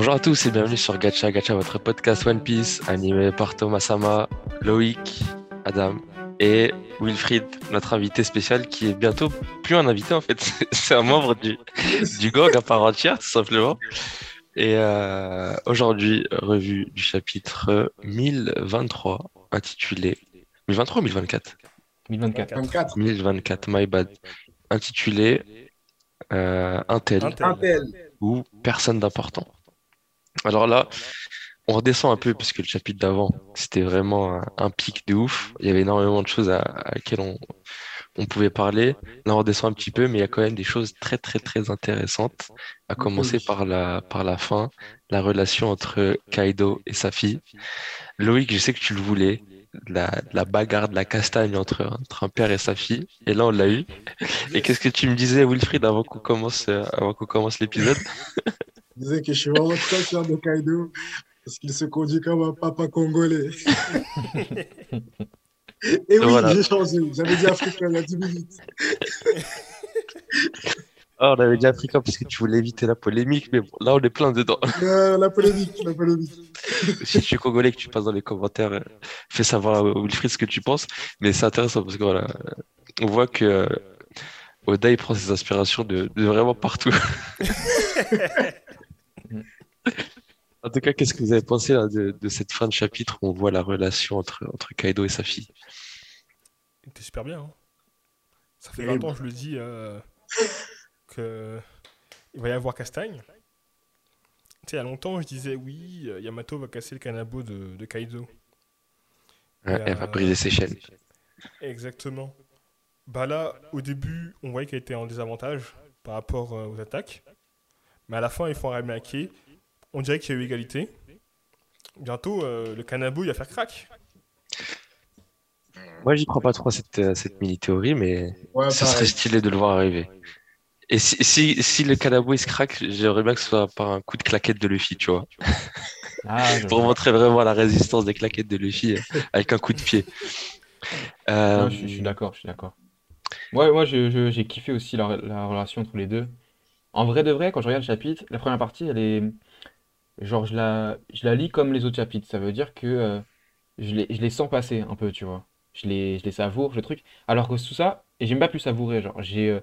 Bonjour à tous et bienvenue sur Gacha Gacha, votre podcast One Piece animé par Thomas Sama, Loïc, Adam et Wilfried, notre invité spécial qui est bientôt plus un invité en fait, c'est un membre du, du gang à part entière tout simplement. Et euh, aujourd'hui, revue du chapitre 1023 intitulé 1023 ou 1024 1024. 24. 1024, my bad. Intitulé euh, Intel Intel. ou Personne d'important. Alors là, on redescend un peu parce que le chapitre d'avant, c'était vraiment un, un pic de ouf. Il y avait énormément de choses à, à laquelle on, on pouvait parler. Là, on redescend un petit peu, mais il y a quand même des choses très, très, très intéressantes. À commencer par la, par la fin, la relation entre Kaido et sa fille. Loïc, je sais que tu le voulais. La, la bagarre de la castagne entre, entre un père et sa fille. Et là, on l'a eu. Et qu'est-ce que tu me disais, Wilfried, avant qu'on commence, euh, avant qu'on commence l'épisode? Je disais que je suis vraiment très fier de Kaido parce qu'il se conduit comme un papa congolais. Et oui, Voilà. j'ai changé. J'avais dit africain il y a 10 minutes. Ah, on avait dit africain parce que tu voulais éviter la polémique, mais bon, là, on est plein dedans. Euh, la polémique, la polémique. si tu es congolais que tu passes dans les commentaires, euh, fais savoir à Wilfried ce que tu penses. Mais c'est intéressant parce que voilà, on voit que euh, Oda il prend ses inspirations de, de vraiment partout. En tout cas, qu'est-ce que vous avez pensé là, de, de cette fin de chapitre où on voit la relation entre, entre Kaido et sa fille? T'es super bien. hein. Ça fait Terrible. 20 ans, je le dis, euh, que il va y avoir Castagne. Tu sais, il y a longtemps, je disais oui, euh, Yamato va casser le canabo de, de Kaido. Ouais, elle va briser ses chaînes. Exactement. Bah là, au début, on voyait qu'elle était en désavantage par rapport euh, aux attaques. Mais à la fin, ils font un remaké. On dirait qu'il y a eu égalité. Bientôt, euh, le canabo, il va faire crack. Moi, j'y crois pas trop à cette, à cette mini-théorie, mais Ouais, ça serait stylé de le voir arriver. Et si, si, si le Kanabo il se craque, j'aimerais bien que ce soit par un coup de claquette de Luffy, tu vois. Ah, Pour montrer vraiment la résistance des claquettes de Luffy euh, avec un coup de pied. Euh, Non, je, suis- je suis d'accord, je suis d'accord. Ouais, moi, je- je- j'ai kiffé aussi la, la relation entre les deux. En vrai de vrai, quand je regarde le chapitre, la première partie, elle est. Genre, je la, je la lis comme les autres chapitres. Ça veut dire que euh, je les, je les sens passer un peu, tu vois. Je les, je les savoure, le truc. Alors que tout ça, et j'aime pas plus savourer. Genre, j'ai euh,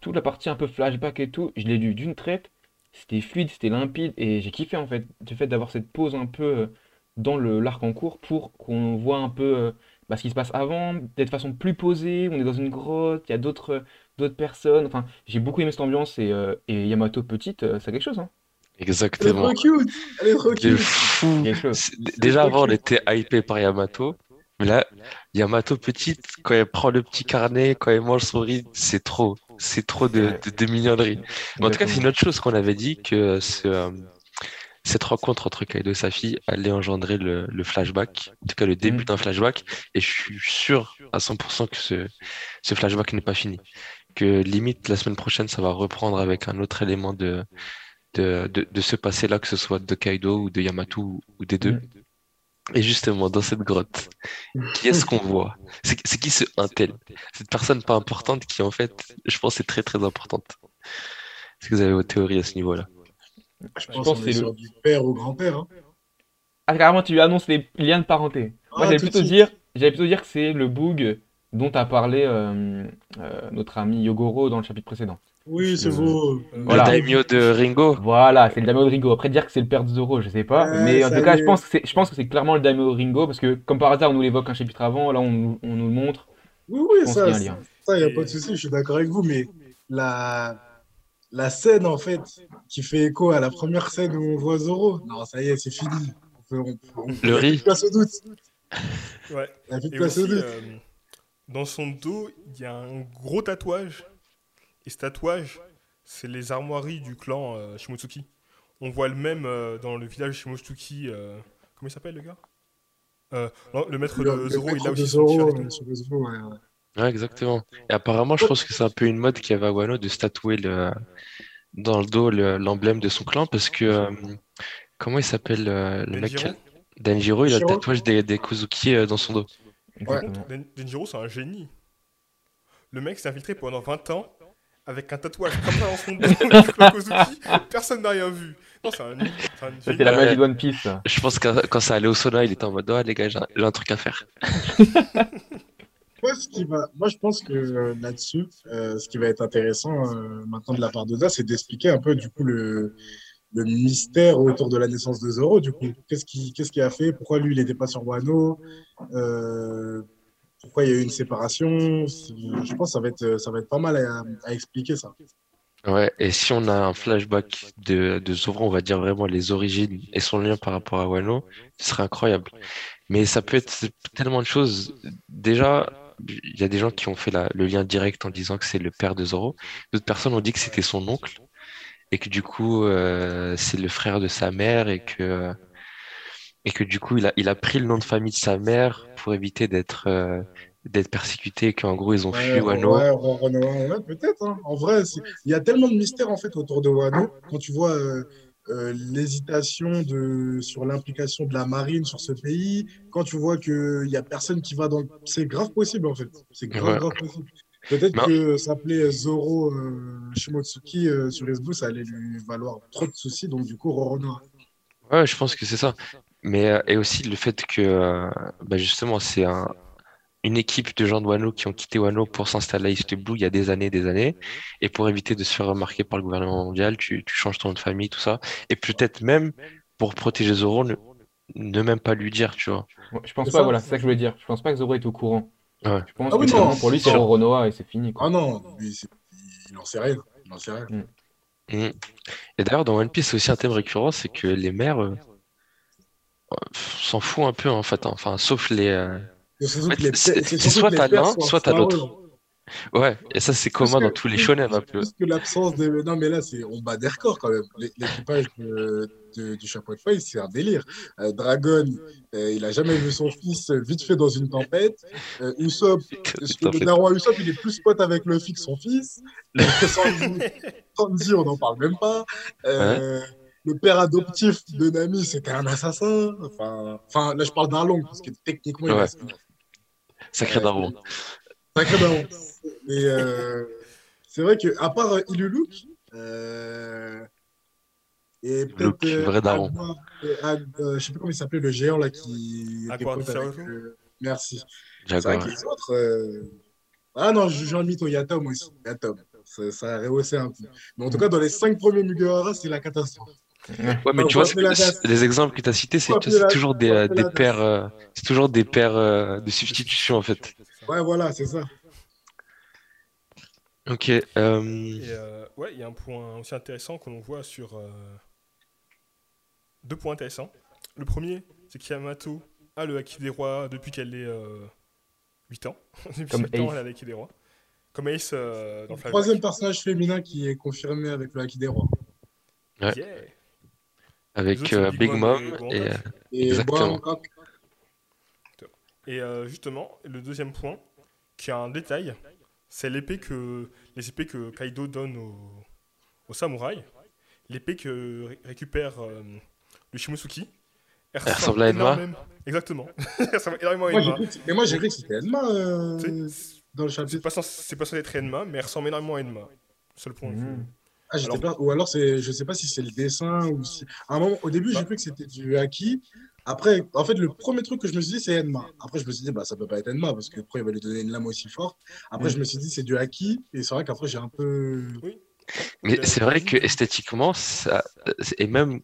toute la partie un peu flashback et tout, je l'ai lu d'une traite. C'était fluide, c'était limpide, et j'ai kiffé en fait, du fait d'avoir cette pause un peu euh, dans l'arc en cours pour qu'on voit un peu. bah, ce qui se passe avant, d'être façon plus posée, on est dans une grotte, il y a d'autres personnes. Enfin, j'ai beaucoup aimé cette ambiance et, et Yamato petite, c'est quelque chose, hein. Elle est exactement. trop cute. Elle est trop cute. fou. D- Déjà avant, on était hypé par Yamato. Mais là, Yamato petite, quand elle prend le petit carnet, quand elle mange son riz, c'est trop. C'est trop de, de, de mignonnerie. Mais en tout cas, c'est une Exactement. autre chose qu'on avait dit que ce, euh, cette rencontre entre Kaido et sa fille allait engendrer le, le flashback, en tout cas le début Mm. d'un flashback, et je suis sûr à 100% que ce, ce flashback n'est pas fini. Que limite la semaine prochaine, ça va reprendre avec un autre élément de, de, de, de ce passé-là, que ce soit de Kaido ou de Yamato ou, ou des deux. Mm. Et justement, dans cette grotte, qui est-ce qu'on voit? C'est qui ce Intel? Cette personne pas importante qui, en fait, je pense, est très très importante. Est-ce que vous avez vos théories à ce niveau-là? Je Je pense que est c'est le- du père au grand-père. hein. Ah, carrément, tu lui annonces les liens de parenté. Moi, Ah, j'allais plutôt dire, j'allais plutôt dire que c'est le bug dont a parlé euh, euh, notre ami Yogoro dans le chapitre précédent. Oui, c'est beau. Voilà. Le daimyo de Ringo? Voilà, c'est le Daimyo de Ringo. Après, dire que c'est le père de Zoro, je sais pas. Ouais, mais en tout cas, je pense que c'est, je pense que c'est clairement le Daimyo de Ringo parce que, comme par hasard, on nous l'évoque un chapitre avant, là, on, nous- on nous le montre. Oui, oui, ça, il n'y a pas de souci, je suis d'accord avec vous, mais la, la scène, en fait, qui fait écho à la première scène où on voit Zoro, non, ça y est, c'est fini. On peut, on peut- on- Le a plus riz. de place au doute. Ouais. Il n'y a plus de Et place aussi, au doute. euh, dans son dos, il y a un gros tatouage. Et ce tatouage, c'est les armoiries du clan euh, Shimotsuki. On voit le même euh, dans le village Shimotsuki. euh, comment il s'appelle le gars? Euh, non, Le maître Le- de Zoro, il a aussi son Zoro, euh, ouais, ouais. Ouais, exactement. Et apparemment, je pense que c'est un peu une mode qu'il y avait à Wano de se tatouer le, dans le dos le- l'emblème de son clan parce que, euh, comment il s'appelle euh, le mec? Denjiro Denjiro, il a le tatouage des, des Kozuki euh, dans son dos. Denjiro, c'est un génie. Le mec s'est infiltré pendant 20 ans avec un tatouage comme ça dans son dos. Personne n'a rien vu. Non, c'est un. c'est un- Ça, c'est la magie de One Piece. Je pense que quand ça allait au sauna, il était en mode, ouais, les gars, j'ai un, un truc à faire. Moi, ce qui va... Moi, je pense que euh, là-dessus, euh, ce qui va être intéressant euh, maintenant de la part d'Oda, c'est d'expliquer un peu du coup le, le mystère autour de la naissance de Zoro. Du coup, qu'est-ce qui, a fait? Pourquoi lui, il n'était pas sur Wano? Euh, pourquoi il y a eu une séparation? Je pense que ça va être, ça être pas mal à, expliquer ça. Ouais, et si on a un flashback de, Zoro, on va dire vraiment les origines et son lien par rapport à Wano, ce serait incroyable. Mais ça peut être tellement de choses. Déjà, il y a des gens qui ont fait le lien direct en disant que c'est le père de Zoro. D'autres personnes ont dit que c'était son oncle et que du coup, euh, c'est le frère de sa mère et que, et que du coup, il a, il a pris le nom de famille de sa mère pour éviter d'être euh, d'être persécuté et qu'en gros, ils ont fui Wano. ouais, peut-être. hein. En vrai, il y a tellement de mystères en fait autour de Wano. Quand tu vois euh, euh, l'hésitation de sur l'implication de la marine sur ce pays, quand tu vois que il y a personne qui va dans, c'est grave possible en fait. C'est grave, grave possible. Peut-être que s'appeler Zoro euh, Shimotsuki euh, sur Facebook, ça allait lui valoir trop de soucis. Donc du coup, Roronoa. Ouais, je pense que c'est ça. Mais euh, et aussi le fait que euh, bah, justement c'est un, une équipe de gens de Wano qui ont quitté Wano pour s'installer à East Blue il y a des années, des années, et pour éviter de se faire remarquer par le gouvernement mondial, tu, tu changes ton nom de famille, tout ça, et peut-être même pour protéger Zoro, ne, ne même pas lui dire, tu vois. Ouais, Je pense pas, ça. voilà, c'est ça que je voulais dire. Je pense pas que Zoro est au courant. Ouais. Je pense Ah oui, que non, pour lui, c'est. Roronoa et c'est fini, quoi. Ah non, lui, il en sait rien. Il en sait rien. Mm. Et d'ailleurs dans One Piece c'est aussi un thème récurrent, c'est que les mères euh, s'en foutent un peu en fait, hein. Enfin sauf les euh, En fait, c'est- soit t'as l'un, soit t'as l'autre. Ouais, et ça c'est commun que- dans tous les shonen un peu. Que l'absence de. Non, mais là, on bat des records quand même. L'é- L'équipage de- de- du chapeau de feuille, c'est un délire. Euh, Dragon, euh, il a jamais vu son fils euh, vite fait dans une tempête. Euh, Usopp, le daron Usopp, il est plus pote avec Luffy que son fils. Sanji, on n'en parle même pas. Le père adoptif de Nami, c'était un assassin. Enfin, enfin là, je parle d'Arlong, parce que techniquement, il Ouais. est Sacré Euh, daron. Sacré daron. Mais euh, c'est vrai que à part euh, Iluluk, euh, et peut-être Luke, vrai daron. Euh, je sais plus comment il s'appelle le géant là qui avec, Saoto euh, merci. C'est vrai que les autres euh, ah non, Jean Mito, il y a Tom aussi. Il y a Tom. Ça, ça a rehaussé un peu. Mais en tout cas, dans les cinq premiers Mugiwara, c'est la catastrophe. Ouais, mais tu vois, les exemples que tu as cités, c'est toujours des, euh, des paires, euh, c'est toujours des paires euh, de substitution en fait. Ouais, voilà, c'est ça. Ok. euh, Et euh, ouais, il y a un point aussi intéressant que l'on voit sur. euh, Deux points intéressants. Le premier, c'est qu'Yamato a le Haki des Rois depuis qu'elle est euh, 8 ans. depuis Comme 8 ans, elle a le Haki des Rois. Comme Ace euh, dans le. Troisième personnage féminin qui est confirmé avec le Haki des Rois. Ouais. Yeah. Les avec autres, euh, Big Big Mom et et euh, Exactement. Et euh, justement, le deuxième point, qui a un détail, c'est l'épée que les épées que Kaido donne au, au samouraï. L'épée que ré- récupère euh, le Shimosuki. Elle Elle ressemble à Enma énormément- Exactement. Elle ressemble énormément à Moi, j'ai Enma. cru que- mais moi, j'ai cru que c'était Enma euh, C'est- dans le C'est chapitre. pas censé c'est pas censé être Enma, mais elle ressemble énormément à Enma. Seul point. Mhm. Ah, j'étais Alors- pas- Ou alors, c'est... je sais pas si c'est le dessin ou si. À un moment, au début, j'ai Bah. cru que c'était du Haki. Après, en fait, le premier truc que je me suis dit, c'est Enma. Après, je me suis dit, bah, ça peut pas être Enma parce que après, il va lui donner une lame aussi forte? Après, Mm. je me suis dit, c'est du Haki. Et c'est vrai qu'après, j'ai un peu. Mais c'est vrai que esthétiquement, ça, et même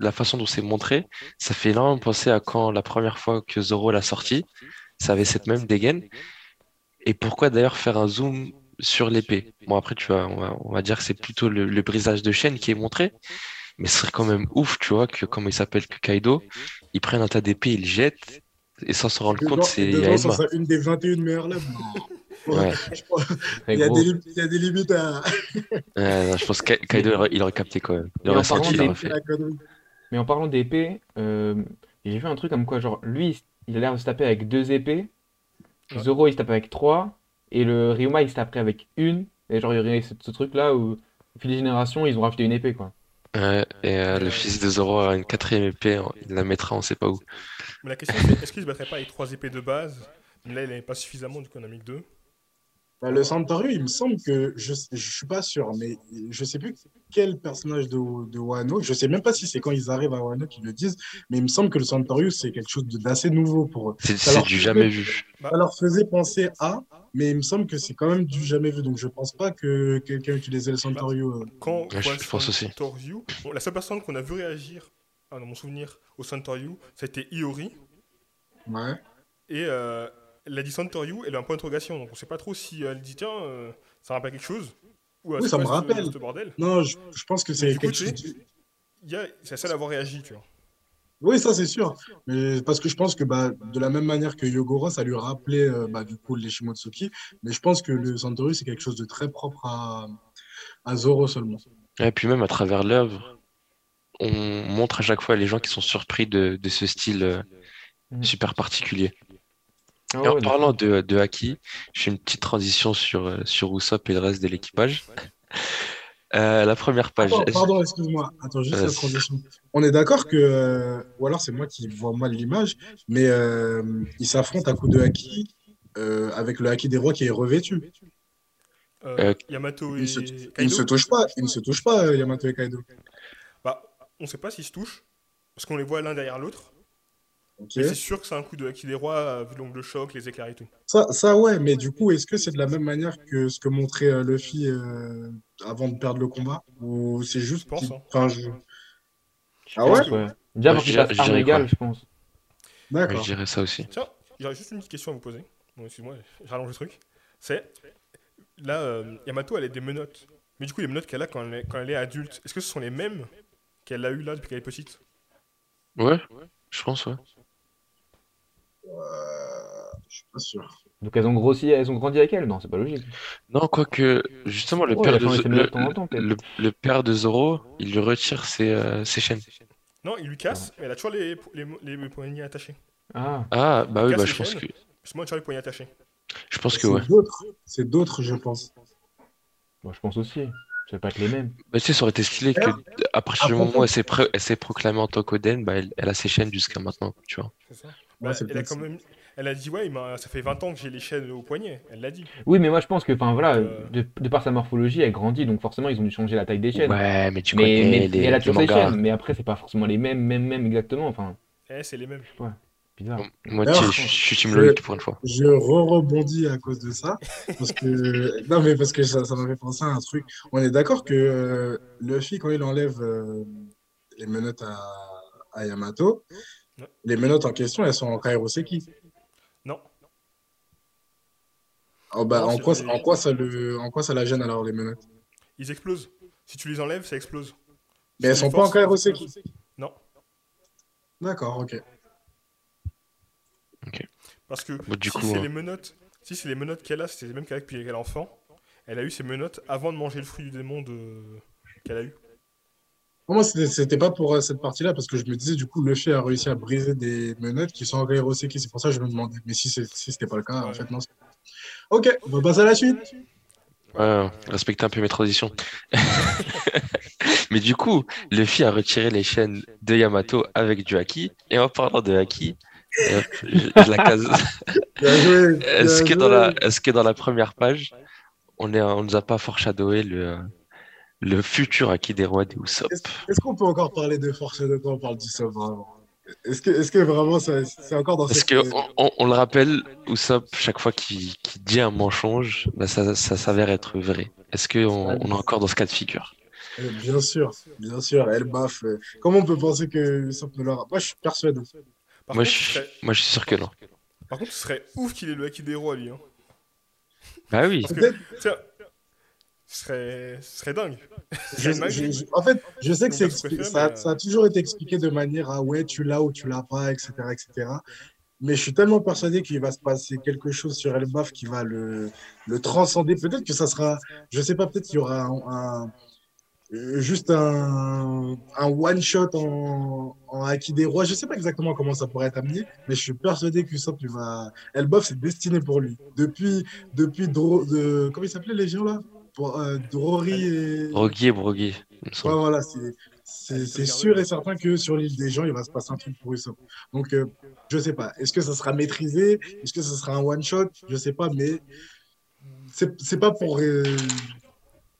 la façon dont c'est montré, ça fait énormément penser à quand la première fois que Zoro l'a sorti, ça avait cette même dégaine. Et pourquoi d'ailleurs faire un zoom sur l'épée? Bon, après, tu vois, on va, on va dire que c'est plutôt le, le brisage de chaîne qui est montré, mais ce serait quand même ouf, tu vois, que comme il s'appelle que Kaido, ils prennent un tas d'épées, ils le jettent, et sans se rendre compte, c'est il a ça serait une des 21 meilleures lames. Ouais. Je pense- Très Il y, a des, il y a des limites à. Ouais, non, je pense que Ka- Kaido, il aurait, il capté quand même. Il aurait senti, il aurait fait. la connerie. Mais en parlant d'épée, euh, j'ai vu un truc comme quoi, genre, lui, il a l'air de se taper avec deux épées, Ouais. Zoro, il se tape avec trois, et le Ryuma, il se taperait avec une, et genre, il y aurait ce, ce truc-là où, au fil des générations, ils ont rajouté une épée, quoi. Ouais, et euh, le fils de Zoro a une quatrième épée, il la mettra on sait pas où. Mais la question c'est est-ce qu'il se battrait pas avec trois épées de base? Là, il n'avait pas suffisamment, du coup, on a mis deux. Bah, le Centauri, il me semble que, je ne suis pas sûr, mais je ne sais plus quel personnage de, de Wano, je ne sais même pas si c'est quand ils arrivent à Wano qu'ils le disent, mais il me semble que le Centauri, c'est quelque chose d'assez nouveau pour eux. C'est du jamais vu. Ça leur faisait penser à, mais il me semble que c'est quand même du jamais vu, donc je ne pense pas que quelqu'un utilisait le Centauri. Euh. Quand je, pense aussi. la seule personne qu'on a vu réagir, ah, dans mon souvenir, au Centauri, c'était Iori. Ouais. Et euh, elle a dit Santoryu, elle a un point d'interrogation. Donc on sait pas trop si elle dit tiens, euh, ça rappelle quelque chose. Ou oui, ça me rappelle. Non, je, pense que c'est quelque chose. C'est celle à avoir réagi, tu vois. Oui, ça c'est sûr. Mais parce que je pense que bah, de la même manière que Yogoro, ça lui rappelait euh, bah, du coup les Shimotsuki. Mais je pense que le Santoru, c'est quelque chose de très propre à, à Zoro seulement. Et puis même à travers l'œuvre, on montre à chaque fois les gens qui sont surpris de, de ce style euh, mm. super particulier. Ah en parlant de, de Haki, je fais une petite transition sur, euh, sur Usopp et le reste de l'équipage. Euh, la première page. pardon, excuse-moi. Attends, juste la transition. On est d'accord que, euh, ou alors c'est moi qui vois mal l'image, mais ils s'affrontent à coup de haki avec le haki des rois qui est revêtu. Yamato et ils se, Kaido ils ne se touchent pas, ils ne se touchent pas, Yamato et Kaido. Bah, on ne sait pas s'ils se touchent, parce qu'on les voit l'un derrière l'autre. C'est sûr que c'est un coup de Haki des Rois, vu l'ongle de choc, les éclairs et tout. Ça, ça, ouais, mais du coup, est-ce que c'est de la même manière que ce que montrait euh, Luffy euh, avant de perdre le combat? Ou c'est juste. Je pense. Hein. Enfin, je... Ah ouais, ouais. Déjà, pour qu'il je pense. D'accord. je dirais ça aussi. Tiens, j'aurais juste une petite question à vous poser. Bon, excuse-moi, j'allonge le truc. C'est. Là, euh, Yamato, elle a des menottes. Mais du coup, les menottes qu'elle a quand elle, est, quand elle est adulte, est-ce que ce sont les mêmes qu'elle a eu là depuis qu'elle est petite? Ouais, je pense, ouais. Euh, je suis pas sûr. Donc elles ont grossi, elles ont grandi avec elle Non, c'est pas logique. Non, quoique, justement, le, père, de, le, le, père de Zoro, il lui retire ses, euh, ses chaînes. Non, il lui casse, mais elle a toujours les, les, les, poignets attachés. Ah, ah bah oui, bah, je pense que. Justement, les poignets attachés. Je pense que ouais. C'est d'autres, je pense. Moi, je pense aussi. Va pas être les mêmes. Bah, tu sais, ça aurait été stylé que, à partir du moment où elle s'est, proclamée en tant qu'Oden, bah, elle, elle, a ses chaînes jusqu'à maintenant, tu vois. C'est ça. Bah, elle, a quand même... elle a dit ouais, ça fait 20 ans que j'ai les chaînes au poignet. Elle l'a dit. Oui, mais moi je pense que, enfin voilà, euh, de, par sa morphologie, elle grandit, donc forcément ils ont dû changer la taille des chaînes. Ouais, mais tu connais mais, les, elle a toujours ses chaînes, mais après c'est pas forcément les mêmes, mêmes, mêmes exactement. Enfin. Eh, c'est les mêmes. Ouais. Bizarre. Moi, je, suis Team Loïc pour une fois. Je re-rebondis à cause de ça. Parce que, non, mais parce que ça, ça m'avait pensé à un truc. On est d'accord que euh, Luffy, quand il enlève euh, les menottes à, à Yamato, les menottes en question, elles sont en Kairoseki. Non. Oh, bah, en, quoi, en, quoi ça le, en quoi ça la gêne alors, les menottes? Ils explosent. Si tu les enlèves, ça explose. Mais elles sont pas en Kairoseki Non. D'accord, ok. Ok. Parce que si c'est hein. les menottes, si c'est les menottes qu'elle a, c'est les mêmes qu'elle a depuis qu'elle est enfant, elle a eu ses menottes avant de manger le fruit du démon de... qu'elle a eu. Moi, c'était pas pour euh, cette partie-là, parce que je me disais, du coup, le fait a réussi à briser des menottes qui sont en Kairoseki. C'est pour ça que je me demandais. Mais si c'était pas le cas, en fait, non. Ok, on va passer à la suite. Ouais, respecter un peu mes traditions. Mais du coup, Luffy a retiré les chaînes de Yamato avec du haki. Et en parlant de haki, je, la case. Est-ce que, dans la, est que dans la première page, on ne on nous a pas foreshadowé le, le futur acquis des rois des Usopp. Est-ce qu'on peut encore parler de de quand on parle d'Usopp vraiment? Est-ce que, est que, vraiment c'est encore dans Parce qu'on on, on, le rappelle, Usopp, chaque fois qu'il dit un mensonge, bah ça, ça s'avère être vrai. Est-ce qu'on on est encore dans ce cas de figure? Euh, Bien sûr, bien sûr, elle baffe. Comment on peut penser que Usopp ne l'aura Moi, je suis persuadé. Moi, je, moi, je suis sûr que non. Par contre, ce serait ouf qu'il ait le acquis des rois, lui. Hein. Bah oui. tiens, ce serait, ce serait dingue. en fait, je sais que c'est ça, ça, a toujours été expliqué de manière à ouais, tu l'as ou tu l'as pas, etc., etc. Mais je suis tellement persuadé qu'il va se passer quelque chose sur Elbaf qui va le, le transcender. Peut-être que ça sera, je sais pas, peut-être qu'il y aura un, juste un, un one shot en, en acquis des rois. Je sais pas exactement comment ça pourrait être amené, mais je suis persuadé que ça, va. Elbaf, c'est destiné pour lui. Depuis, depuis de, comment il s'appelait les gens là? Pour, euh, et. Droguier, Broguier. Ouais, voilà, c'est sûr et certain que sur l'île des gens, il va se passer un truc pour eux. Donc, euh, je sais pas. Est-ce que ça sera maîtrisé? Est-ce que ça sera un one-shot Je sais pas, mais c'est pas pour. euh,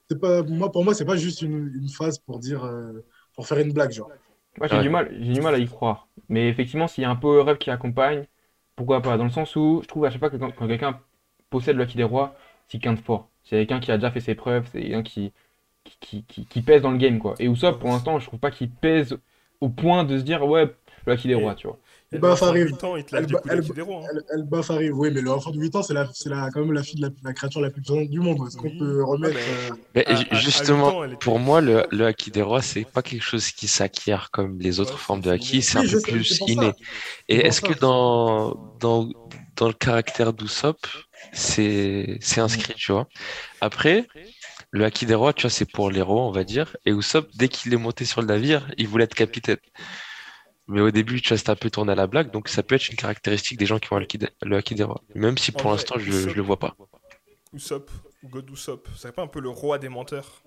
c'est pas, moi, pour moi, c'est pas juste une, une phrase pour dire. euh, pour faire une blague, genre. Moi, j'ai Ouais. du mal, j'ai du mal à y croire. Mais effectivement, s'il y a un power up qui accompagne, pourquoi pas? Dans le sens où je trouve à chaque fois que quand, quand quelqu'un possède le Haki des Rois, c'est quelqu'un de fort. C'est quelqu'un qui a déjà fait ses preuves, c'est quelqu'un qui, qui, qui, qui- qui pèse dans le game, quoi. Et Usopp, pour l'instant, je trouve pas qu'il pèse au point de se dire, ouais, le Haki des Rois, tu vois. Il y a des enfants de Farid, 8 ans, ils te lâchent elle des ba- coups elle- d'acquis des rois. hein. Elle, elle baffe arrive, oui, mais le enfant de 8 ans, c'est la, c'est la, quand même la fille de la, la créature la plus puissante du monde. Est-ce qu'on Oui. peut remettre. Euh, Mais À- à ans, justement, était- pour moi, le, le haki des rois, c'est pas quelque chose qui s'acquiert comme les autres Ouais, formes de inné. c'est un Oui, peu sais, plus inné. Et est-ce que dans, dans le caractère d'Usopp, c'est, inscrit, tu vois? Après, le haki des rois, tu vois, c'est pour les rois, on va dire. Et Usopp, dès qu'il est monté sur le navire, il voulait être capitaine. Mais au début, tu vois, c'était un peu tourné à la blague, donc ça peut être une caractéristique des gens qui ont le haki des, rois. Même si pour l'instant, je, je le vois pas. Usopp, ou God Usopp, c'est pas un peu le roi des menteurs?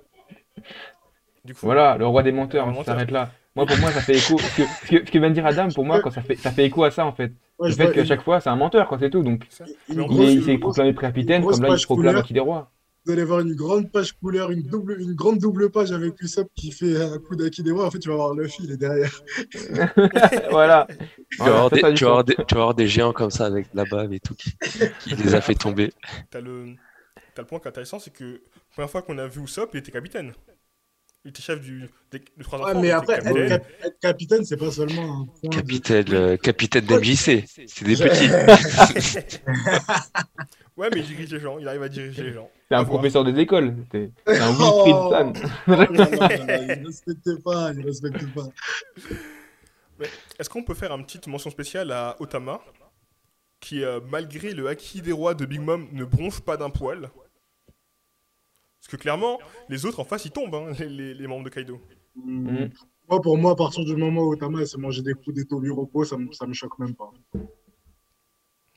Du coup, Voilà, le roi des menteurs, Le on s'arrête là. Moi, pour moi, ça fait écho. Ce que, ce que, ce que vient de dire Adam, pour moi, quand ça fait, ça fait écho à ça, en fait. ouais, Le fait qu'à chaque fois, c'est un menteur, quoi, c'est tout. Donc, il est- s'est proclamé capitaine, grosse comme là, il se proclame. Haki des Rois. Vous allez voir une grande page couleur, une, double, une grande double page avec Usopp qui fait un coup d'Aki des rois. En fait, tu vas voir Luffy, il est derrière. voilà. Tu vas avoir des, ça a du tu vas avoir sens. des, tu vas avoir des géants comme ça avec la bave et tout qui, qui les a fait tomber. T'as le... t'as le point qui est intéressant, c'est que la première fois qu'on a vu Usopp, il était capitaine. Il était chef du, des, des trois Ouais, mais après, être, capitaine. cap- être capitaine, c'est pas seulement un point. de- Capitaine, euh, capitaine d'MJC, c'est des petits. Ouais, mais il dirige les gens, il arrive à diriger les gens. C'est un professeur des écoles. C'est un Oh. Wilfried San. Non, non, non, non, il respecte pas, il respecte pas. Est-ce qu'on peut faire une petite mention spéciale à Otama, qui, euh, malgré le haki des rois de Big Mom, ne bronche pas d'un poil? Que clairement, les autres en face, ils tombent, hein, les, les- les membres de Kaido. Hum, Moi, pour moi, à partir du moment où Otama s'est mangé des coups d'étau repos, ça, me- ça me choque même pas.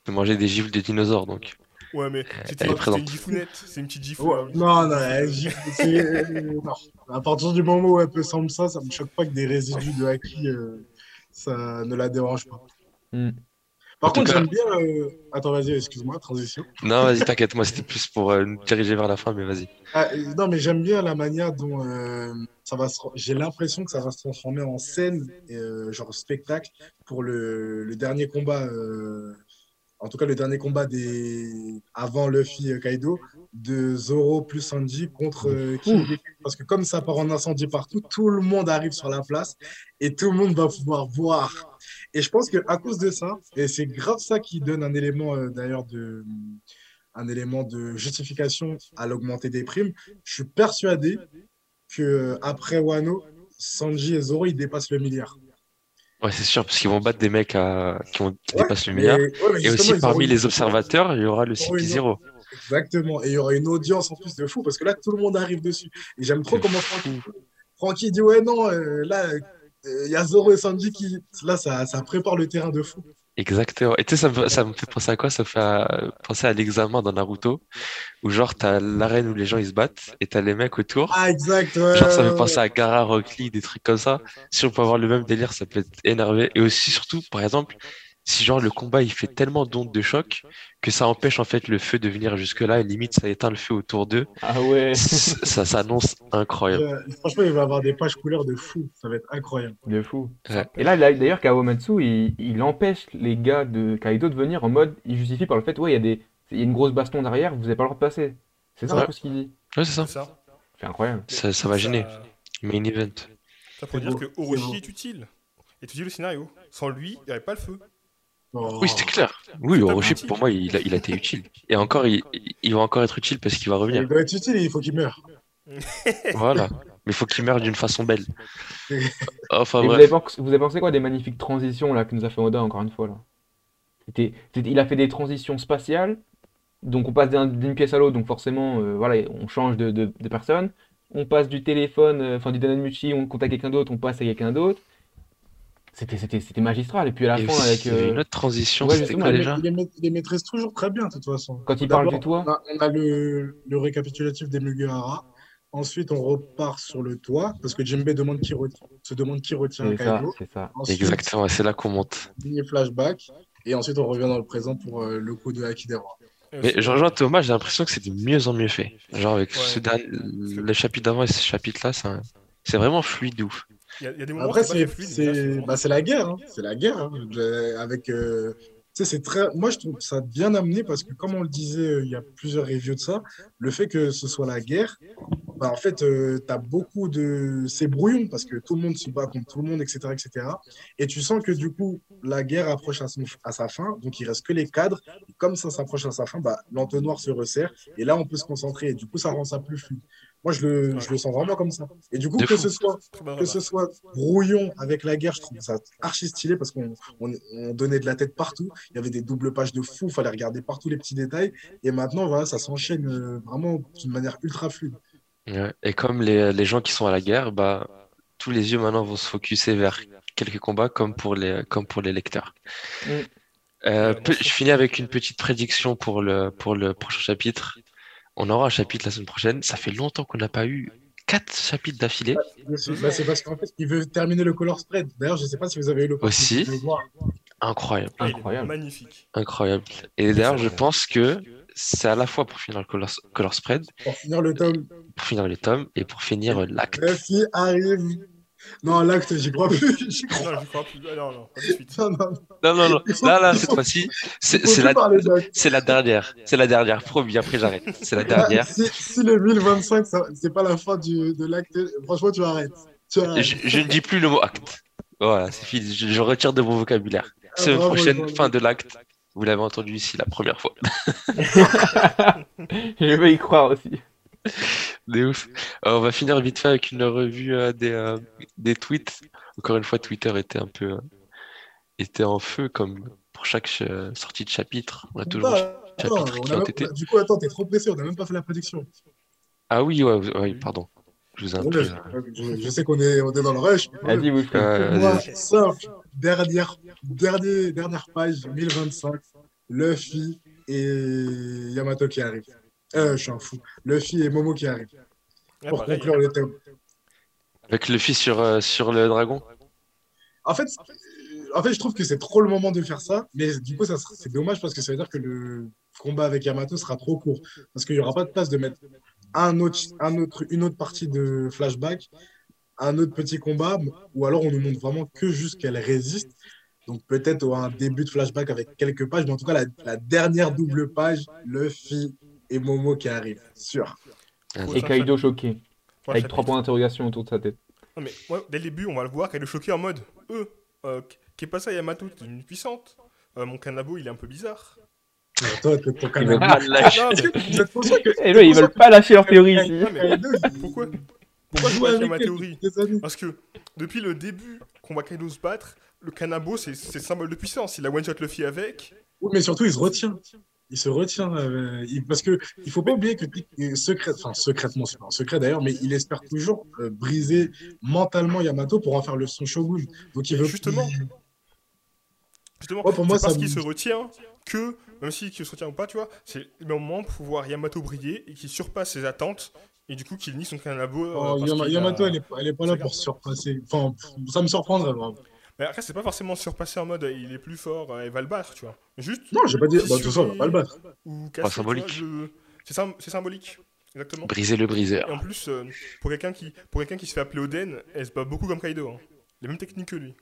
De manger des gifles de dinosaures, donc. Ouais, mais c'était elle est c'était une présente. gifounette, c'est une petite gifle. Ouais, non, non. À partir du moment où elle peut sembler ça, ça me choque pas que des résidus de Haki, euh, ça ne la dérange pas. Hmm. Par contre, j'aime bien. euh, Attends, vas-y, excuse-moi, transition. Non, vas-y, t'inquiète, moi c'était plus pour euh, nous diriger vers la fin, mais vas-y. Ah, euh, non, mais j'aime bien la manière dont euh, ça va se. J'ai l'impression que ça va se transformer en scène, euh, genre spectacle, pour le, le dernier combat. En tout cas, le dernier combat des avant Luffy euh, Kaido de Zoro plus Sanji contre euh. Parce que comme ça part en incendie partout, tout le monde arrive sur la place et tout le monde va pouvoir voir. Et je pense qu'à cause de ça, et c'est grave ça qui donne un élément euh, d'ailleurs de un élément de justification à l'augmenter des primes. Je suis persuadé que euh, après Wano, Sanji et Zoro ils dépassent le milliard. Ouais, c'est sûr, parce qu'ils vont battre des mecs à... qui, ont... qui Ouais, dépassent le milliard. ouais, Et aussi, parmi les observateurs, il y aura le auront une- CP0. Exactement. Et il y aura une audience en plus de fou parce que là, tout le monde arrive dessus. Et j'aime trop comment Francky, Francky dit Ouais, non, euh, là, euh, il y a Zoro et Sanji qui. Là, ça, ça prépare le terrain de fou. Exactement. Et tu sais, ça me, ça me fait penser à quoi? Ça me fait penser à l'examen dans Naruto, où genre t'as l'arène où les gens ils se battent et t'as les mecs autour. Ah, exact. ouais, Genre ça me fait penser à Gara, Rock Lee, des trucs comme ça. Si on peut avoir le même délire, ça peut être énervé. Et aussi, surtout, par exemple, si genre le combat il fait tellement d'ondes de choc que ça empêche en fait le feu de venir jusque-là et limite ça éteint le feu autour d'eux, Ah ouais, ça, s'annonce incroyable. Euh, franchement, il va avoir des pages couleurs de fou. Ça va être incroyable. de fou. Ouais. Et là, là, d'ailleurs, Kawamatsu, il, il empêche les gars de Kaido de venir en mode, il justifie par le fait, ouais, il y a des, il y a une grosse baston derrière, vous n'avez pas le droit de passer. C'est ça Ouais. un peu ce qu'il dit. Ouais, c'est ça. C'est incroyable. Ça, ça va gêner. Ça, Main event. ça pour dire que Orochi est utile. Est utile au scénario. Sans lui, il n'y aurait pas le feu. Oh. Oui, c'était clair. Oui, Orochi, pour moi, il a, il a été utile. Et encore, il, il va encore être utile parce qu'il va Il revenir. doit être utile, il faut qu'il meure. Voilà. Mais il faut qu'il meure d'une façon belle. Enfin, vous bref. avez, vous avez pensé quoi des magnifiques transitions là que nous a fait Oda encore une fois là? Il a fait des transitions spatiales, donc on passe d'un- d'une pièce à l'autre, donc forcément, euh, voilà, on change de, de, de personne. On passe du téléphone, euh, enfin du Dananmuchi, on contacte quelqu'un d'autre, on passe à quelqu'un d'autre. C'était, c'était, c'était magistral. Et puis à la Et fin, avec euh, une autre transition, ouais, c'était justement, quoi Il, déjà? il les, ma- il les maîtrise toujours très bien, de toute façon. quand il parle du toit, On a, on a le, le récapitulatif des Mugiwara. Ensuite, on repart sur le toit parce que Jimbe demande qui retient, se demande qui retient c'est ça, Kaido. c'est ça. Ensuite, Exactement, c'est là qu'on monte. mini flashback. Et ensuite, on revient dans le présent pour euh, le coup de. Et Mais je rejoins Thomas, j'ai l'impression que c'est de mieux en mieux fait. Genre avec Ouais. ce dernier, le chapitre d'avant et ce chapitre-là, c'est un- c'est vraiment fluide de ouf. Il y, a- il y a des moments Après, c'est bah, la guerre. hein. C'est la guerre. hein. Je- Avec, euh, c'est très... Moi, je trouve ça bien amené parce que, comme on le disait, euh, il y a plusieurs reviews de ça, le fait que ce soit la guerre, bah, en fait, tu as beaucoup de. C'est brouillon parce que tout le monde se bat contre tout le monde, etc., etc. Et tu sens que, du coup, la guerre approche à, son- à sa fin. Donc, il reste que les cadres. Et comme ça s'approche à sa fin, bah, l'entonnoir se resserre. Et là, on peut se concentrer. Et du coup, ça rend ça plus fluide. Moi, je le, je le sens vraiment comme ça. Et du coup, que ce soit bonne que ce soit brouillon avec la guerre, je trouve ça archi stylé parce qu'on on, on donnait de la tête partout. Il y avait des doubles pages de fou, il fallait regarder partout les petits détails. Et maintenant, voilà, ça s'enchaîne euh, vraiment d'une manière ultra fluide. Ouais. Et comme les, les gens qui sont à la guerre, bah, tous les yeux maintenant vont se focuser vers quelques combats comme pour les, comme pour les lecteurs. Mm. Euh, je finis avec une petite prédiction pour le, pour le prochain chapitre. On aura un chapitre la semaine prochaine. Ça fait longtemps qu'on n'a pas eu quatre chapitres d'affilée. Bah, c'est parce qu'en fait, il veut terminer le color spread. D'ailleurs, je ne sais pas si vous avez eu l'opportunité Aussi. de le voir. Incroyable, Ah, Incroyable. Magnifique. incroyable. Et d'ailleurs, je pense que c'est à la fois pour finir le color, color spread, Pour finir le tome, pour finir les tomes et pour finir l'acte. Buffy arrive. Non, l'acte, j'y crois plus. J'y crois. Non, je crois plus. Ah, non, non, pas de suite. Non, non, Non, non, non. Il faut- Là, là, cette fois-ci, c'est la, c'est dernière. C'est la dernière. Promis, après j'arrête. C'est la dernière. si, si le 1025, ça- c'est pas la fin du, de l'acte, franchement, tu arrêtes. Tu arrêtes. Je, je ne dis plus le mot acte. Voilà, c'est fini. Je, je retire de mon vocabulaire. Ah, Semaine prochaine, bravo. fin de l'acte. Vous l'avez entendu ici la première fois. Je vais y croire aussi. De ouf. On va finir vite fait avec une revue euh, des, euh, des tweets. Encore une fois, Twitter était un peu euh, était en feu comme pour chaque euh, sortie de chapitre. On a toujours Bah, attends, chapitres on qui a ont même- été. Du coup, attends, t'es trop pressé, on n'a même pas fait la prédiction. Ah oui, ouais, pardon. Je vous ai un Ouais, peu. je, je sais qu'on est, on est dans le rush. moi, simple, dernière, dernier, dernière page, 1025, Luffy et Yamato qui arrivent. Euh, je suis un fou. Luffy et Momo qui arrivent pour pareil. conclure le thème. Avec fils sur, euh, sur le dragon. En fait, en fait, je trouve que c'est trop le moment de faire ça, mais du coup, c'est dommage parce que ça veut dire que le combat avec Yamato sera trop court. Parce qu'il n'y aura pas de place de mettre un autre, un autre, une autre partie de flashback, un autre petit combat, ou alors on nous montre vraiment que juste qu'elle résiste. Donc peut-être un début de flashback avec quelques pages, mais en tout cas, la, la dernière double page, Luffy et Momo qui arrivent. Sûr. Et Kaido choqué, avec trois points d'interrogation autour de sa tête. Non, mais ouais, dès le début, on va le voir qu'elle est choquée en mode Euh, euh, qu'est pas ça, Yamato T'es une puissante. Euh, mon canabo, il est un peu bizarre. Toi, ton- pas lâcher. Que Et là, ils veulent pas lâcher leur théorie ici. non, mais Kaido, il- pourquoi Pourquoi je avec ma théorie. Parce que depuis le début qu'on voit Kaido se battre, le canabo, c'est c'est symbole de puissance. Il a one-shot Luffy avec. Oui, mais surtout, il se retient. Il se retient. euh, il- parce que il faut pas oublier que secret, enfin, secrètement, c'est pas un secret d'ailleurs, mais il espère toujours euh, briser mentalement Yamato pour en faire le son shogun. Donc il veut. Justement. Justement, Ouais, pour moi, c'est parce qu'il se retient que, même s'il se retient ou pas, tu vois, c'est le moment pour voir Yamato briller et qu'il surpasse ses attentes et du coup qu'il nie son canabo. euh, Oh, Yama- qu'il Yamato, a- elle est, elle est pas là pour surpasser. Enfin, ça me surprendrait. vraiment. Mais après, c'est pas forcément surpasser en mode il est plus fort, euh, elle va le battre, tu vois. Juste. Non, j'ai pas dit. Bah, de toute façon, on va pas le battre. Ou casser, symbolique. vois, le- C'est sym- c'est symbolique. Exactement. Briser le briseur. Et en plus, euh, pour quelqu'un qui, pour quelqu'un qui se fait appeler Oden, elle se bat beaucoup comme Kaido. Hein. Les mêmes techniques que lui.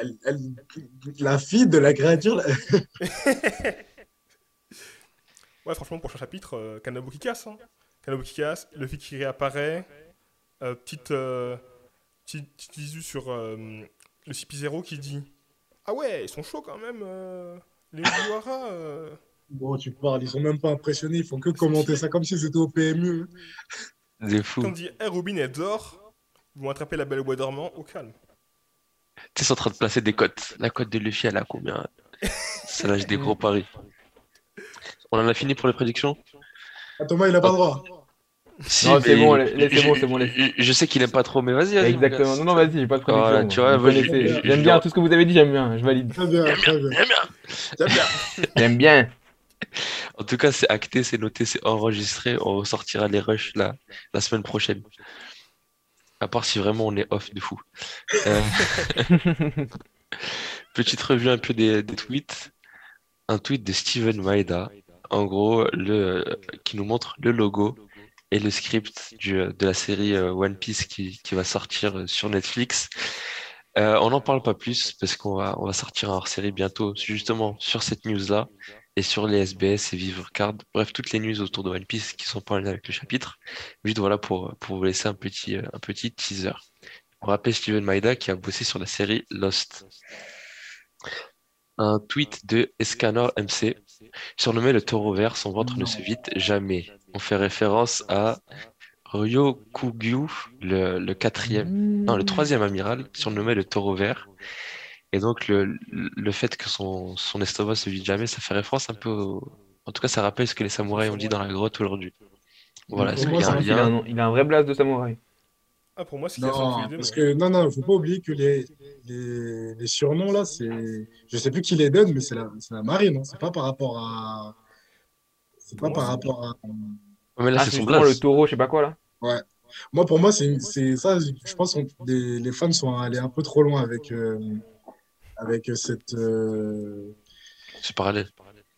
Elle, elle- la fille de la créature. Ouais, franchement, prochain chapitre, euh, Kanabo qui casse. Hein. Qui casse, Luffy qui réapparaît. Euh, petite, euh, petite, visu sur euh, le CP0 qui dit Ah ouais, ils sont chauds quand même, euh, les Mugiwara. euh. Bon, tu parles, ils sont même pas impressionnés. Ils font que commenter ça comme si c'était au PMU. Des fous. Quand on dit Hey, Robin, elle dort, ils vont attraper la belle au bois dormant, au calme. Tu sais, en train de placer des cotes. La cote de Luffy, elle a combien? Ça lâche des gros paris. On en a fini pour les prédictions? Ah, Thomas, il a pas le droit. Si, Non, c'est bon, c'est je- bon, c'est bon, laisse. Je, sais qu'il aime pas trop, mais vas-y. vas-y, mon Exactement. Non, non, vas-y, j'ai pas de prédiction. Voilà, tu vois, je- J'aime bien tout ce que vous avez dit, j'aime bien, je valide. Très bien, très bien. J'aime bien. J'aime bien. En tout cas, c'est acté, c'est noté, c'est enregistré. On sortira les rushs la, la semaine prochaine. À part si vraiment on est off de fou. Euh, Petite revue un peu des, des tweets. un tweet de Steven Maeda, en gros, le, qui nous montre le logo et le script du, de la série euh, One Piece qui, va sortir sur Netflix. Euh, on n'en parle pas plus parce qu'on va, on sortir un hors-série bientôt, justement sur cette news-là et sur les SBS et Vivre Card. Bref, toutes les news autour de One Piece qui sont pas en lien avec le chapitre. Juste voilà pour, vous laisser un petit, un petit teaser. Pour rappeler Steven Maeda qui a bossé sur la série Lost. Un tweet de Escanor MC. Surnommé le taureau vert, son ventre ne se vide jamais. On fait référence à Ryokugyu, le, le quatrième, non, le troisième amiral, surnommé le taureau vert. Et donc, le, le fait que son, son estomac se vide jamais, ça fait référence un peu au... En tout cas, ça rappelle ce que les samouraïs ont dit dans la grotte aujourd'hui. Voilà, est-ce Pour qu'il y a un Il a, un, il a un vrai blast de samouraï. Ah, pour moi, c'est qu'il y a ça Non, parce mais- que non, non, faut pas oublier que les, les, les surnoms là, c'est, je sais plus qui les donne, mais c'est la, c'est la marine, hein. C'est pas par rapport à, c'est pas par rapport à. Ouais, mais là, Ah, c'est c'est son le taureau, je sais pas quoi là. Moi, pour moi, c'est, une- c'est ça. Je pense que les, les fans sont allés un peu trop loin avec, euh, avec cette, euh, C'est parallèle.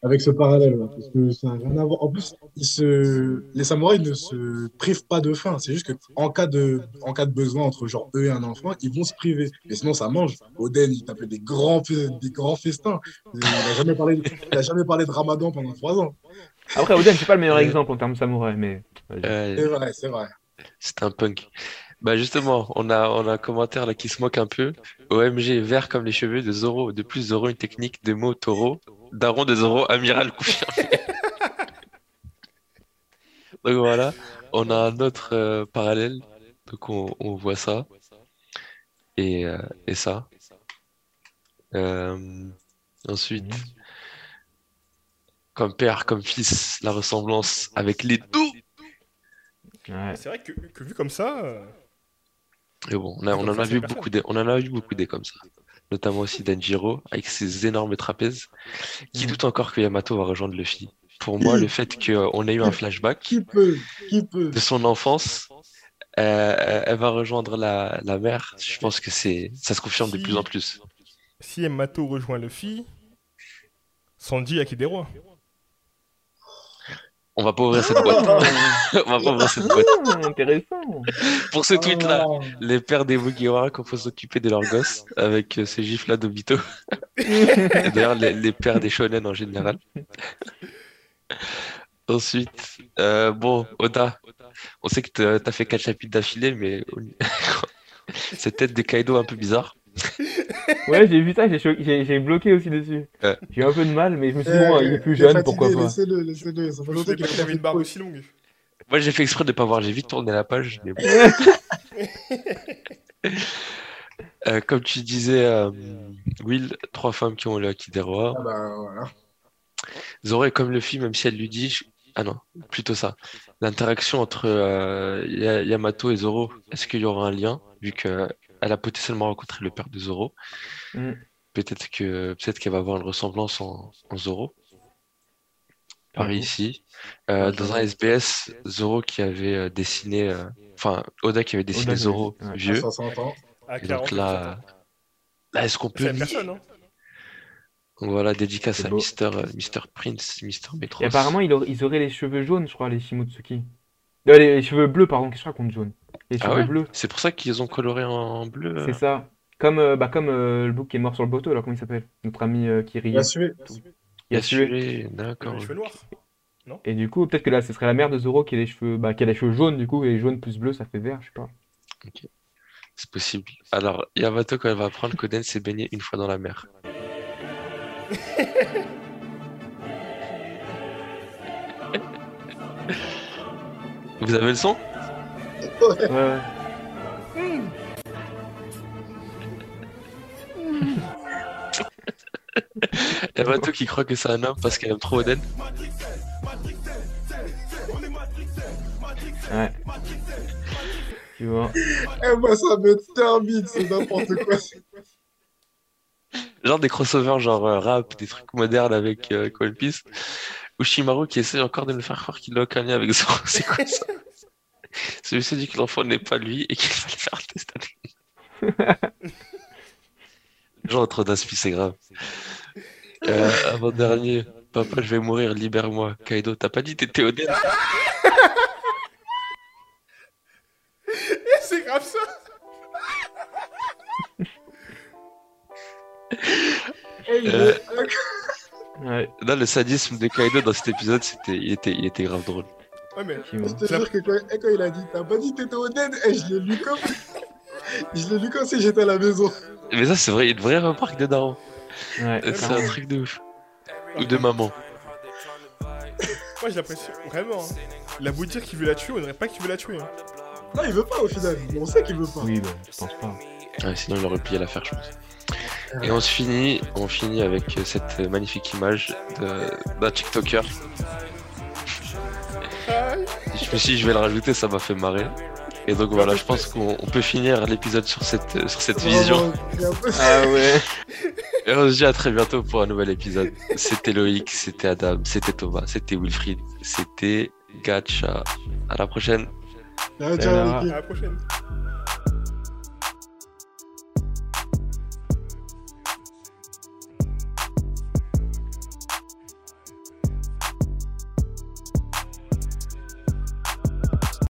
Avec ce parallèle, ouais, parce que ça n'a rien à voir. En plus, ils se, les samouraïs ne se privent pas de faim. C'est juste que en cas de, en cas de besoin entre genre eux et un enfant, ils vont se priver. Mais sinon, ça mange. Oden, il tapait des grands, des grands festins. Il n'a jamais parlé, il a jamais parlé de Ramadan pendant trois ans. Après, Oden, c'est pas le meilleur exemple en termes de samouraï, mais. Euh, C'est vrai, c'est vrai. C'est un punk. Bah justement, on a, on a un commentaire là qui se moque un peu. OMG, vert comme les cheveux de Zoro. De plus, Zoro, une technique de mots taureau. Daron de Zoro, amiral confirmé. Donc voilà, on a un autre euh, parallèle. Donc on, on voit ça. Et, euh, et ça. Euh, ensuite, comme père, comme fils, la ressemblance avec les deux. Ouais. C'est vrai que, que vu comme ça, Et bon, on, a- on Comme en a vu beaucoup des, on en a vu beaucoup des comme ça. Notamment aussi Denjiro, avec ses énormes trapèzes. Qui Mm. doute encore que Yamato va rejoindre Luffy? Pour moi, le fait qu'on ait eu un flashback Qui peut, qui peut. de son enfance, euh, elle va rejoindre la, la mère. Je pense que c'est, ça se confirme de plus en plus. si Yamato rejoint Luffy, Sanji a qui des rois. On va pas ouvrir cette boîte. On va pas ouvrir cette boîte. Ah, intéressant. Pour ce tweet-là, Oh. les pères des Mugiwara qu'on faut s'occuper de leurs gosses avec euh, ces gifs-là d'Obito. D'ailleurs, les, les pères des shonen en général. Ensuite, euh, bon, Oda, on sait que t'as t'as fait 4 chapitres d'affilée, mais cette tête de Kaido un peu bizarre. Ouais, j'ai vu ça, j'ai cho- j'ai j'ai bloqué aussi dessus. Ouais. J'ai eu un peu de mal, mais je me suis dit, Eh, bon, il est plus jeune, fatigué, pourquoi pas. Laissez-le, laissez-le. Ça fait Je longtemps qu'il avait une barbe aussi longue. Moi, j'ai fait exprès de pas voir, j'ai vite tourné la page. bon. Euh, comme tu disais, euh, Will, trois femmes qui ont le acquis des rois. Ah bah, voilà. Zoro est comme Luffy, même si elle lui dit. Ah non, plutôt ça. L'interaction entre euh, Ya- Yamato et Zoro, est-ce qu'il y aura un lien, vu qu'elle a potentiellement rencontré le père de Zoro? Mm. Peut-être que peut-être qu'elle va avoir une ressemblance en, en Zoro. Pareil Mhm. ici. Euh, dans un SBS, Zoro qui avait euh, dessiné, euh, enfin Oda qui avait dessiné Oda, Zoro vieux. À Et 40, donc là, là est-ce qu'on peut lier personne, hein. Voilà, dédicace à. Mister, euh, Mister Prince, Mister Et Metros. apparemment, il aurait- ils auraient les cheveux jaunes, je crois, les Shimotsuki. Euh, les, les cheveux bleus, pardon, qu'est-ce que je raconte jaune? Les Ah cheveux ouais? bleus, C'est pour ça qu'ils ont coloré en bleu. euh. c'est ça. Comme, euh, bah, comme euh, le bouc qui est mort sur le bateau, là, comment il s'appelle? Notre ami euh, qui Il riait. a sué. Il a tué. Yasue, a d'accord. les cheveux noirs. Et du coup, peut-être que là, ce serait la mère de Zoro qui a les cheveux, bah, qui a les cheveux jaunes, du coup, et jaune plus bleu, ça fait vert, je sais pas. C'est possible. Alors, Yamato, quand elle va apprendre qu'Oden s'est baigné une fois dans la mer. Vous avez le son? Ouais, ouais. Yamato qui croit que c'est un homme parce qu'elle aime trop Oden. Ouais. Tu vois. Eh, moi, ça me termine, c'est n'importe quoi. Genre des crossovers, genre euh, rap, des trucs modernes avec euh, One Piece. Ou Shimaru qui essaie encore de me faire croire qu'il a aucun lien avec Zoro. C'est quoi ça? Celui-ci dit que l'enfant n'est pas lui et qu'il va le faire le test. Les gens ont trop d'inspi, c'est grave. Euh, avant-dernier, papa, je vais mourir, libère-moi. Kaido, t'as pas dit t'étais honnête? C'est grave ça Euh, Ouais, Là, le sadisme de Kaido dans cet épisode, c'était, il était, il était grave drôle. Ouais, mais. Je te jure que quand, eh, quand il a dit T'as pas dit t'étais honnête eh, Je l'ai lu comme. je l'ai lu comme si j'étais à la maison. Mais ça, c'est vrai, une vraie remarque de daron. Ouais, C'est un truc de ouf. Ou de maman. moi je l'apprécie vraiment. hein. Il a beau dire qu'il veut la tuer, on dirait pas qu'il veut la tuer. hein. Non, il veut pas au final. On sait qu'il veut pas. Oui, bah, je pense pas. Ouais, sinon, il aurait plié l'affaire, je pense. Et on se finit, on finit avec cette magnifique image d'un TikToker. Je me suis dit, je vais le rajouter, ça m'a fait marrer. Et donc voilà, je pense qu'on on peut finir l'épisode sur cette, sur cette vision. Ah ouais. Et on se dit à très bientôt pour un nouvel épisode. C'était Loïc, c'était Adam, c'était Thomas, c'était Wilfried, c'était Gacha. À la prochaine. Ciao, ciao. À la prochaine.